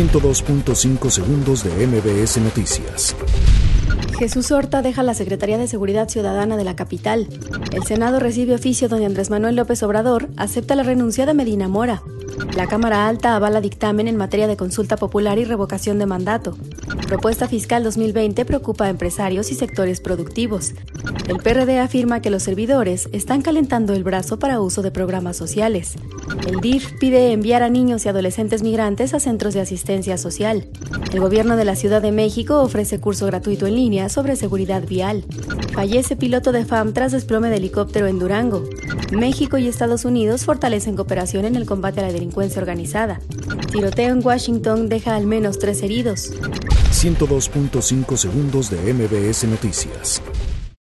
102.5 segundos de MBS Noticias. Jesús Horta deja la Secretaría de Seguridad Ciudadana de la capital. El Senado recibe oficio donde Andrés Manuel López Obrador acepta la renuncia de Medina Mora. La Cámara Alta avala dictamen en materia de consulta popular y revocación de mandato. Propuesta fiscal 2020 preocupa a empresarios y sectores productivos. El PRD afirma que los servidores están calentando el brazo para uso de programas sociales. El DIF pide enviar a niños y adolescentes migrantes a centros de asistencia social. El gobierno de la Ciudad de México ofrece curso gratuito en línea sobre seguridad vial. Fallece piloto de FAM tras desplome de helicóptero en Durango. México y Estados Unidos fortalecen cooperación en el combate a la delincuencia organizada. Tiroteo en Washington deja al menos tres heridos. 102.5 segundos de MBS Noticias.